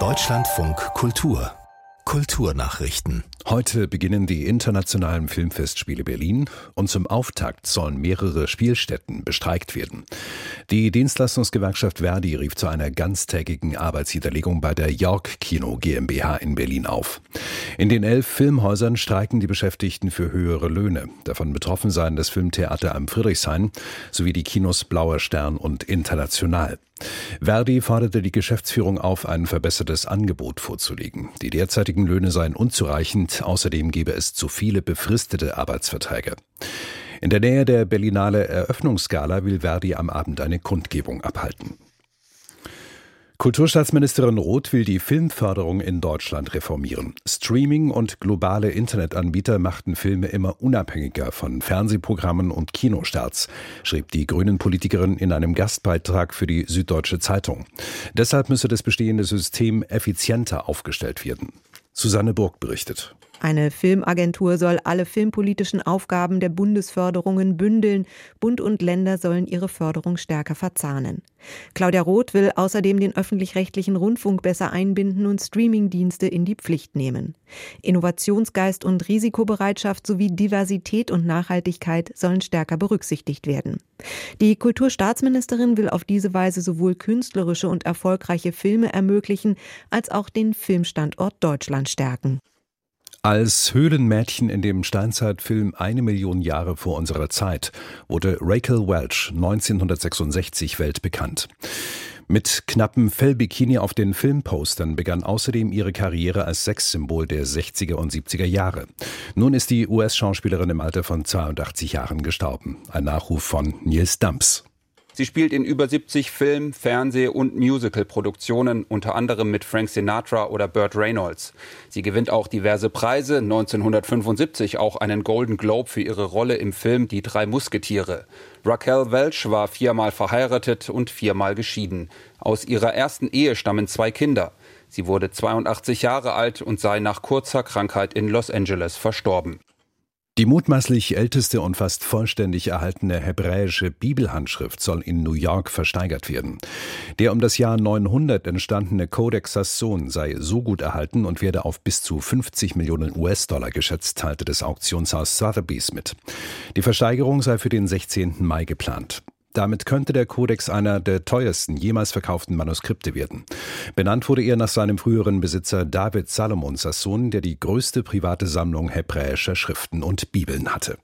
Deutschlandfunk Kultur Kulturnachrichten. Heute beginnen die internationalen Filmfestspiele Berlin und zum Auftakt sollen mehrere Spielstätten bestreikt werden. Die Dienstleistungsgewerkschaft Verdi rief zu einer ganztägigen Arbeitsniederlegung bei der York Kino GmbH in Berlin auf. In den elf Filmhäusern streiken die Beschäftigten für höhere Löhne. Davon betroffen seien das Filmtheater am Friedrichshain sowie die Kinos Blauer Stern und International. Verdi forderte die Geschäftsführung auf, ein verbessertes Angebot vorzulegen. Die derzeitigen Löhne seien unzureichend, außerdem gebe es zu viele befristete Arbeitsverträge. In der Nähe der Berlinale Eröffnungsgala will Verdi am Abend eine Kundgebung abhalten. Kulturstaatsministerin Roth will die Filmförderung in Deutschland reformieren. Streaming und globale Internetanbieter machten Filme immer unabhängiger von Fernsehprogrammen und Kinostarts, schrieb die Grünen-Politikerin in einem Gastbeitrag für die Süddeutsche Zeitung. Deshalb müsse das bestehende System effizienter aufgestellt werden. Susanne Burg berichtet. Eine Filmagentur soll alle filmpolitischen Aufgaben der Bundesförderungen bündeln. Bund und Länder sollen ihre Förderung stärker verzahnen. Claudia Roth will außerdem den öffentlich-rechtlichen Rundfunk besser einbinden und Streamingdienste in die Pflicht nehmen. Innovationsgeist und Risikobereitschaft sowie Diversität und Nachhaltigkeit sollen stärker berücksichtigt werden. Die Kulturstaatsministerin will auf diese Weise sowohl künstlerische und erfolgreiche Filme ermöglichen, als auch den Filmstandort Deutschland stärken. Als Höhlenmädchen in dem Steinzeitfilm Eine Million Jahre vor unserer Zeit wurde Rachel Welch 1966 weltbekannt. Mit knappem Fellbikini auf den Filmpostern begann außerdem ihre Karriere als Sexsymbol der 60er und 70er Jahre. Nun ist die US-Schauspielerin im Alter von 82 Jahren gestorben. Ein Nachruf von Nils Dumps. Sie spielt in über 70 Film-, Fernseh- und Musical-Produktionen, unter anderem mit Frank Sinatra oder Burt Reynolds. Sie gewinnt auch diverse Preise, 1975 auch einen Golden Globe für ihre Rolle im Film Die drei Musketiere. Raquel Welch war viermal verheiratet und viermal geschieden. Aus ihrer ersten Ehe stammen zwei Kinder. Sie wurde 82 Jahre alt und sei nach kurzer Krankheit in Los Angeles verstorben. Die mutmaßlich älteste und fast vollständig erhaltene hebräische Bibelhandschrift soll in New York versteigert werden. Der um das Jahr 900 entstandene Codex Sassoon sei so gut erhalten und werde auf bis zu 50 Millionen US-Dollar geschätzt, teilte das Auktionshaus Sotheby's mit. Die Versteigerung sei für den 16. Mai geplant. Damit könnte der Kodex einer der teuersten jemals verkauften Manuskripte werden. Benannt wurde er nach seinem früheren Besitzer David Salomon Sassoon, der die größte private Sammlung hebräischer Schriften und Bibeln hatte.